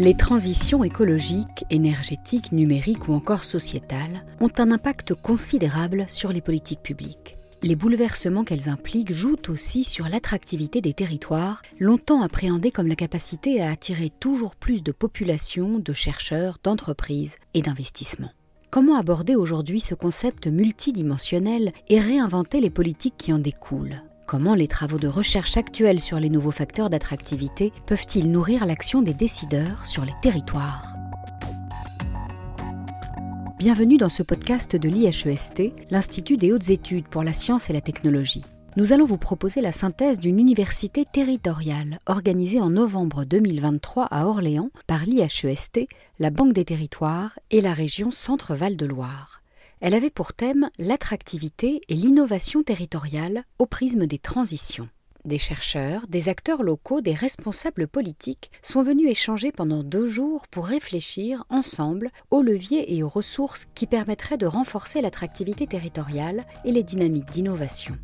Les transitions écologiques, énergétiques, numériques ou encore sociétales ont un impact considérable sur les politiques publiques. Les bouleversements qu'elles impliquent jouent aussi sur l'attractivité des territoires, longtemps appréhendés comme la capacité à attirer toujours plus de populations, de chercheurs, d'entreprises et d'investissements. Comment aborder aujourd'hui ce concept multidimensionnel et réinventer les politiques qui en découlent? Comment les travaux de recherche actuels sur les nouveaux facteurs d'attractivité peuvent-ils nourrir l'action des décideurs sur les territoires? Bienvenue dans ce podcast de l'IHEST, l'Institut des hautes études pour la science et la technologie. Nous allons vous proposer la synthèse d'une université territoriale organisée en novembre 2023 à Orléans par l'IHEST, la Banque des territoires et la région Centre-Val de Loire. Elle avait pour thème l'attractivité et l'innovation territoriale au prisme des transitions. Des chercheurs, des acteurs locaux, des responsables politiques sont venus échanger pendant deux jours pour réfléchir ensemble aux leviers et aux ressources qui permettraient de renforcer l'attractivité territoriale et les dynamiques d'innovation.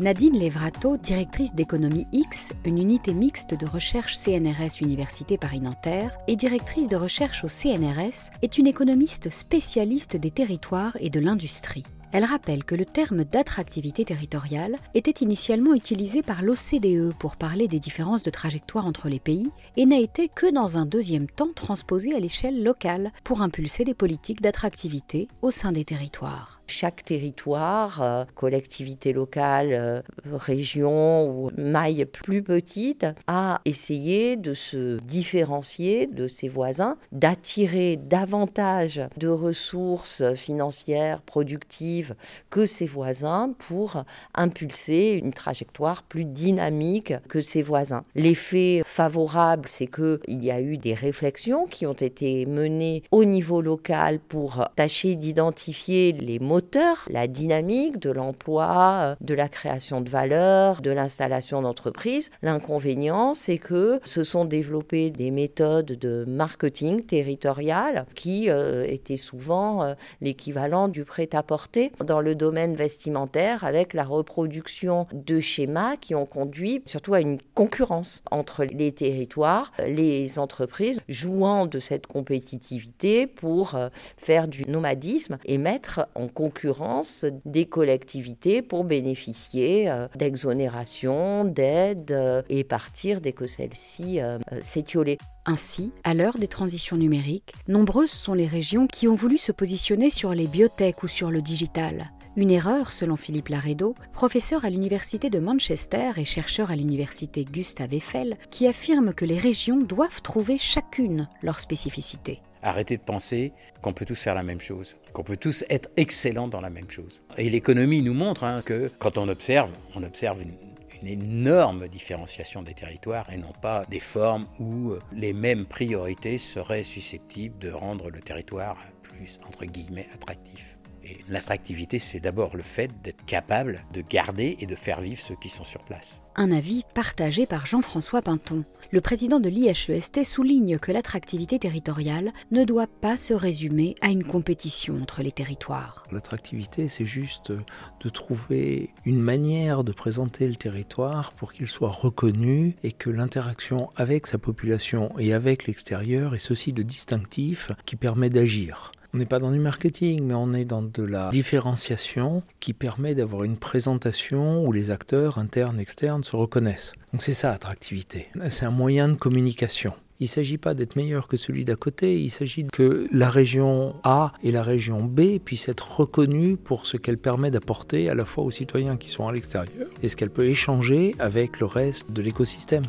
Nadine Levrato, directrice d'économie X, une unité mixte de recherche CNRS Université Paris-Nanterre, et directrice de recherche au CNRS, est une économiste spécialiste des territoires et de l'industrie. Elle rappelle que le terme d'attractivité territoriale était initialement utilisé par l'OCDE pour parler des différences de trajectoire entre les pays et n'a été que dans un deuxième temps transposé à l'échelle locale pour impulser des politiques d'attractivité au sein des territoires chaque territoire, euh, collectivité locale, euh, région ou maille plus petite, a essayé de se différencier de ses voisins, d'attirer davantage de ressources financières, productives que ses voisins pour impulser une trajectoire plus dynamique que ses voisins. L'effet favorable, c'est qu'il y a eu des réflexions qui ont été menées au niveau local pour tâcher d'identifier les mots la dynamique de l'emploi, euh, de la création de valeur, de l'installation d'entreprises. L'inconvénient, c'est que se sont développées des méthodes de marketing territorial qui euh, étaient souvent euh, l'équivalent du prêt-à-porter dans le domaine vestimentaire avec la reproduction de schémas qui ont conduit surtout à une concurrence entre les territoires, les entreprises jouant de cette compétitivité pour faire du nomadisme et mettre en concurrence concurrence des collectivités pour bénéficier euh, d'exonérations, d'aides euh, et partir dès que celles-ci euh, s'étiolaient. Ainsi, à l'heure des transitions numériques, nombreuses sont les régions qui ont voulu se positionner sur les biotech ou sur le digital. Une erreur, selon Philippe Laredo, professeur à l'Université de Manchester et chercheur à l'Université Gustave Eiffel, qui affirme que les régions doivent trouver chacune leur spécificité. Arrêter de penser qu'on peut tous faire la même chose, qu'on peut tous être excellents dans la même chose. Et l'économie nous montre hein, que quand on observe, on observe une, énorme différenciation des territoires et non pas des formes où euh, les mêmes priorités seraient susceptibles de rendre le territoire plus, entre guillemets, attractif. Et l'attractivité, c'est d'abord le fait d'être capable de garder et de faire vivre ceux qui sont sur place. Un avis partagé par Jean-François Pinton. Le président de l'IHEST souligne que l'attractivité territoriale ne doit pas se résumer à une compétition entre les territoires. L'attractivité, c'est juste de trouver une manière de présenter le territoire pour qu'il soit reconnu et que l'interaction avec sa population et avec l'extérieur est ceci de distinctif qui permet d'agir. On n'est pas dans du marketing, mais on est dans de la différenciation qui permet d'avoir une présentation où les acteurs internes, externes se reconnaissent. Donc c'est ça, attractivité. C'est un moyen de communication. Il ne s'agit pas d'être meilleur que celui d'à côté, il s'agit que la région A et la région B puissent être reconnues pour ce qu'elle permet d'apporter à la fois aux citoyens qui sont à l'extérieur et ce qu'elle peut échanger avec le reste de l'écosystème.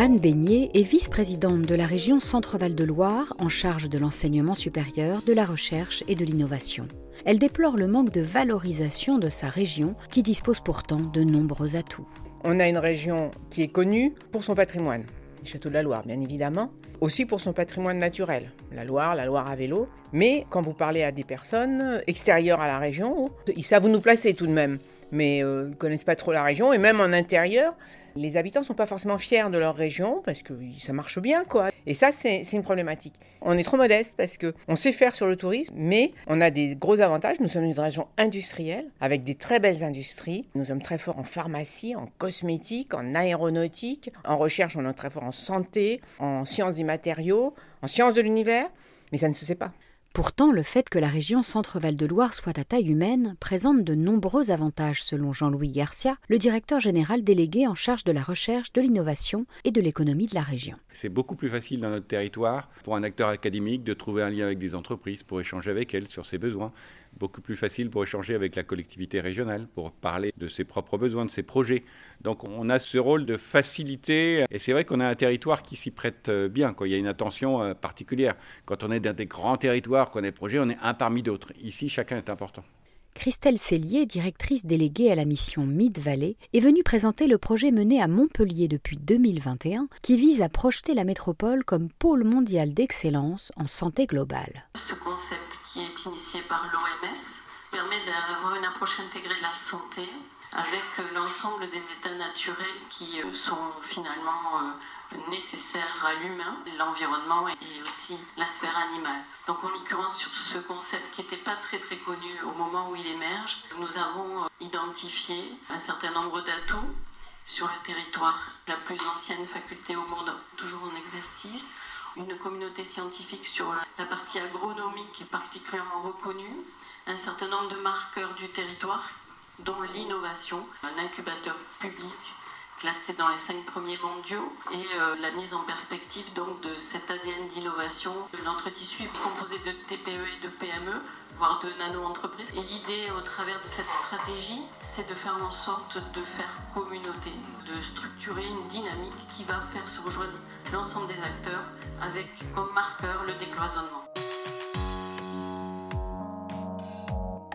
Anne Beignet est vice-présidente de la région Centre-Val de Loire en charge de l'enseignement supérieur, de la recherche et de l'innovation. Elle déplore le manque de valorisation de sa région qui dispose pourtant de nombreux atouts. On a une région qui est connue pour son patrimoine, les châteaux de la Loire bien évidemment, aussi pour son patrimoine naturel, la Loire, la Loire à vélo. Mais quand vous parlez à des personnes extérieures à la région, ils savent nous placer tout de même mais euh, ils ne connaissent pas trop la région. Et même en intérieur, Les habitants ne sont pas forcément fiers de leur région parce que ça marche bien, quoi. Et ça, c'est une problématique. On est trop modeste parce qu'on sait faire sur le tourisme, mais on a des gros avantages. Nous sommes une région industrielle avec des très belles industries. Nous sommes très forts en pharmacie, en cosmétique, en aéronautique. En recherche, on est très fort en santé, en sciences des matériaux, en sciences de l'univers. Mais ça ne se sait pas. Pourtant, le fait que la région Centre-Val de Loire soit à taille humaine présente de nombreux avantages selon Jean-Louis Garcia, le directeur général délégué en charge de la recherche, de l'innovation et de l'économie de la région. C'est beaucoup plus facile dans notre territoire pour un acteur académique de trouver un lien avec des entreprises pour échanger avec elles sur ses besoins beaucoup plus facile pour échanger avec la collectivité régionale, pour parler de ses propres besoins, de ses projets. Donc on a ce rôle de faciliter, et c'est vrai qu'on a un territoire qui s'y prête euh, bien, quand il y a une attention euh, particulière. Quand on est dans des grands territoires, qu'on a des projets, on est un parmi d'autres. Ici, chacun est important. Christelle Cellier, directrice déléguée à la mission Mid-Vallée, est venue présenter le projet mené à Montpellier depuis 2021 qui vise à projeter la métropole comme pôle mondial d'excellence en santé globale. Ce concept qui est initié par l'OMS permet d'avoir une approche intégrée de la santé avec l'ensemble des états naturels qui euh, sont finalement euh, nécessaire à l'humain, l'environnement et aussi la sphère animale. Donc en l'occurrence sur ce concept qui n'était pas très très connu au moment où il émerge, nous avons euh, identifié un certain nombre d'atouts sur le territoire. La plus ancienne faculté au monde, toujours en exercice, une communauté scientifique sur la partie agronomique qui est particulièrement reconnue, un certain nombre de marqueurs du territoire, dont l'innovation, un incubateur public classé dans les cinq premiers mondiaux et euh, la mise en perspective donc de cet ADN d'innovation. Notre tissu est composé de TPE et de PME, voire de nano-entreprises. Et l'idée au travers de cette stratégie, c'est de faire en sorte de faire communauté, de structurer une dynamique qui va faire se rejoindre l'ensemble des acteurs avec comme marqueur le décloisonnement.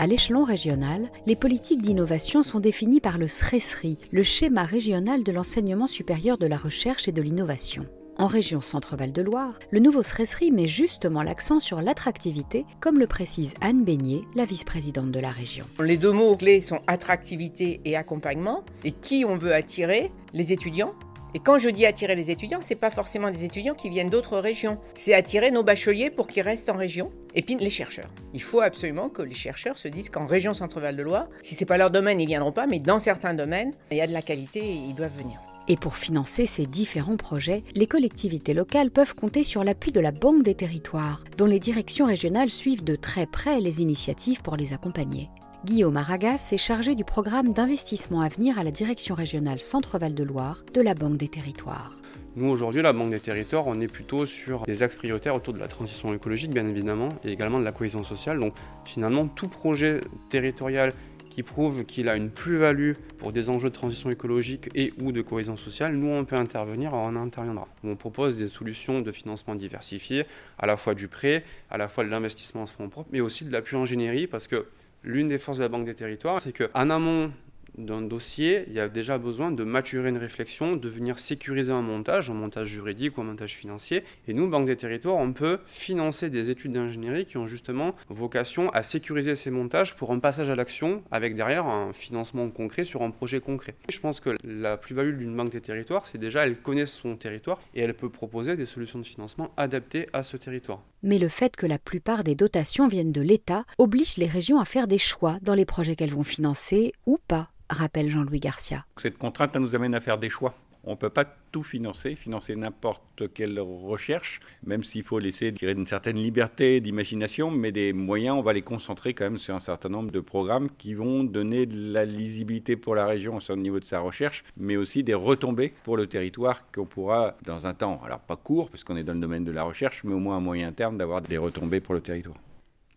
À l'échelon régional, les politiques d'innovation sont définies par le SRESRI, le schéma régional de l'enseignement supérieur de la recherche et de l'innovation. En région Centre-Val de Loire, le nouveau SRESRI met justement l'accent sur l'attractivité, comme le précise Anne Beignet, la vice-présidente de la région. Les deux mots clés sont attractivité et accompagnement. Et qui on veut attirer? Les étudiants et quand je dis attirer les étudiants, c'est pas forcément des étudiants qui viennent d'autres régions. C'est attirer nos bacheliers pour qu'ils restent en région. Et puis les chercheurs. Il faut absolument que les chercheurs se disent qu'en région Centre-Val de Loire, si c'est pas leur domaine, ils viendront pas, mais dans certains domaines, il y a de la qualité et ils doivent venir. Et pour financer ces différents projets, les collectivités locales peuvent compter sur l'appui de la Banque des territoires, dont les directions régionales suivent de très près les initiatives pour les accompagner. Guillaume Aragas est chargé du programme d'investissement à venir à la direction régionale Centre-Val de Loire de la Banque des Territoires. Nous, aujourd'hui, la Banque des Territoires, on est plutôt sur des axes prioritaires autour de la transition écologique, bien évidemment, et également de la cohésion sociale. Donc, finalement, tout projet territorial qui prouve qu'il a une plus-value pour des enjeux de transition écologique et ou de cohésion sociale, nous on peut intervenir, on interviendra. On propose des solutions de financement diversifiées, à la fois du prêt, à la fois de l'investissement en fonds propres, mais aussi de l'appui ingénierie, parce que l'une des forces de la Banque des Territoires, c'est qu'en amont d'un dossier, il y a déjà besoin de maturer une réflexion, de venir sécuriser un montage, un montage juridique ou un montage financier. Et nous, Banque des Territoires, on peut financer des études d'ingénierie qui ont justement vocation à sécuriser ces montages pour un passage à l'action avec derrière un financement concret sur un projet concret. Je pense que la plus-value d'une Banque des Territoires, c'est déjà elle connaît son territoire et elle peut proposer des solutions de financement adaptées à ce territoire. Mais le fait que la plupart des dotations viennent de l'État oblige les régions à faire des choix dans les projets qu'elles vont financer ou pas rappelle Jean-Louis Garcia. Cette contrainte nous amène à faire des choix. On ne peut pas tout financer, financer n'importe quelle recherche, même s'il faut laisser une certaine liberté d'imagination, mais des moyens, on va les concentrer quand même sur un certain nombre de programmes qui vont donner de la lisibilité pour la région au niveau de sa recherche, mais aussi des retombées pour le territoire qu'on pourra, dans un temps, alors pas court, parce qu'on est dans le domaine de la recherche, mais au moins à moyen terme, d'avoir des retombées pour le territoire.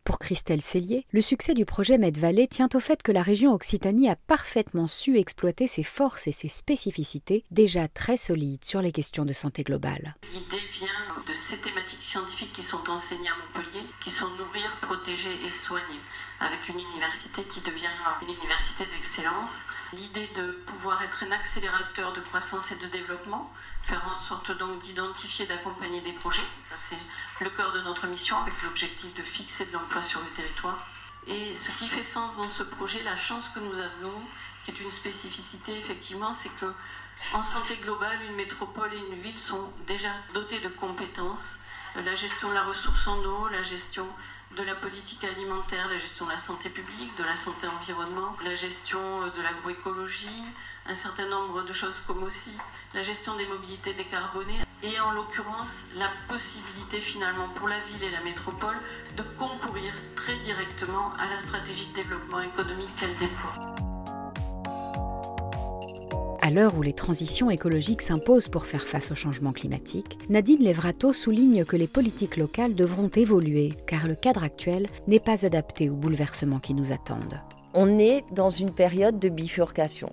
Pour Christelle Cellier, le succès du projet Medvalley tient au fait que la région Occitanie a parfaitement su exploiter ses forces et ses spécificités, déjà très solides sur les questions de santé globale. De ces thématiques scientifiques qui sont enseignées à Montpellier, qui sont nourrir, protéger et soigner, avec une université qui devient une université d'excellence. L'idée de pouvoir être un accélérateur de croissance et de développement, faire en sorte donc d'identifier, d'accompagner des projets. C'est le cœur de notre mission avec l'objectif de fixer de l'emploi sur le territoire. Et ce qui fait sens dans ce projet, la chance que nous avons, qui est une spécificité effectivement, c'est que En santé globale, une métropole et une ville sont déjà dotées de compétences. La gestion de la ressource en eau, la gestion de la politique alimentaire, la gestion de la santé publique, de la santé environnement, la gestion de l'agroécologie, un certain nombre de choses comme aussi la gestion des mobilités décarbonées et en l'occurrence la possibilité finalement pour la ville et la métropole de concourir très directement à la stratégie de développement économique qu'elle déploie. À l'heure où les transitions écologiques s'imposent pour faire face au changement climatique, Nadine Levrato souligne que les politiques locales devront évoluer car le cadre actuel n'est pas adapté aux bouleversements qui nous attendent. On est dans une période de bifurcation.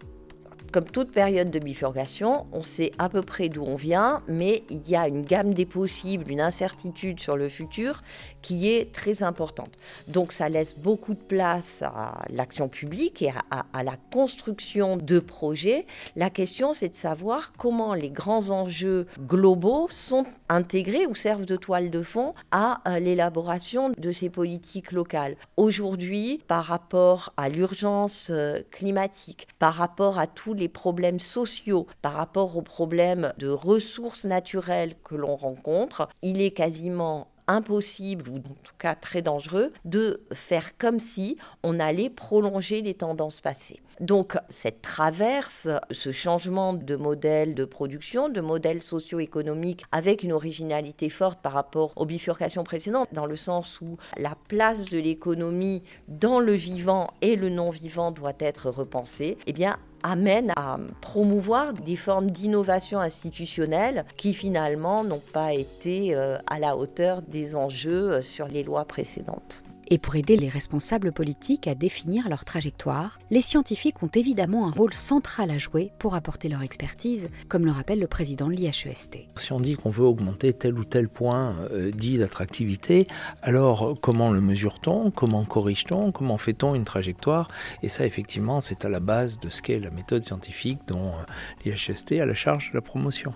Comme toute période de bifurcation, on sait à peu près d'où on vient, mais il y a une gamme des possibles, une incertitude sur le futur qui est très importante. Donc ça laisse beaucoup de place à l'action publique et à, à, la construction de projets. La question, c'est de savoir comment les grands enjeux globaux sont intégrés ou servent de toile de fond à euh, l'élaboration de ces politiques locales. Aujourd'hui, par rapport à l'urgence euh, climatique, par rapport à tous les problèmes sociaux par rapport aux problèmes de ressources naturelles que l'on rencontre, il est quasiment impossible, ou en tout cas très dangereux, de faire comme si on allait prolonger les tendances passées. Donc cette traverse, ce changement de modèle de production, de modèle socio-économique avec une originalité forte par rapport aux bifurcations précédentes, dans le sens où la place de l'économie dans le vivant et le non-vivant doit être repensée, eh bien amène à promouvoir des formes d'innovation institutionnelle qui finalement n'ont pas été euh, à la hauteur des enjeux euh, sur les lois précédentes. Et pour aider les responsables politiques à définir leur trajectoire, les scientifiques ont évidemment un rôle central à jouer pour apporter leur expertise, comme le rappelle le président de l'IHEST. Si on dit qu'on veut augmenter tel ou tel point euh, dit d'attractivité, alors comment le mesure-t-on Comment corrige-t-on Comment fait-on une trajectoire? Et ça, effectivement, c'est à la base de ce qu'est la méthode scientifique dont euh, l'IHEST a la charge de la promotion.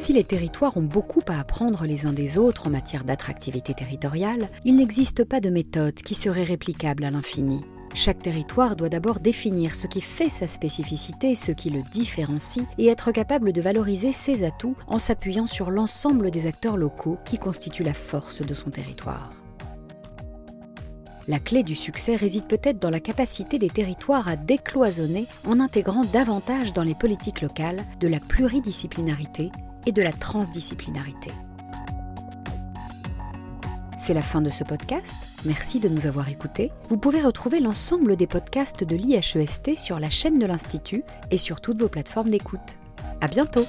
Si les territoires ont beaucoup à apprendre les uns des autres en matière d'attractivité territoriale, il n'existe pas de méthode qui serait réplicable à l'infini. Chaque territoire doit d'abord définir ce qui fait sa spécificité, ce qui le différencie, et être capable de valoriser ses atouts en s'appuyant sur l'ensemble des acteurs locaux qui constituent la force de son territoire. La clé du succès réside peut-être dans la capacité des territoires à décloisonner en intégrant davantage dans les politiques locales de la pluridisciplinarité et de la transdisciplinarité. C'est la fin de ce podcast. Merci de nous avoir écoutés. Vous pouvez retrouver l'ensemble des podcasts de l'IHEST sur la chaîne de l'Institut et sur toutes vos plateformes d'écoute. À bientôt!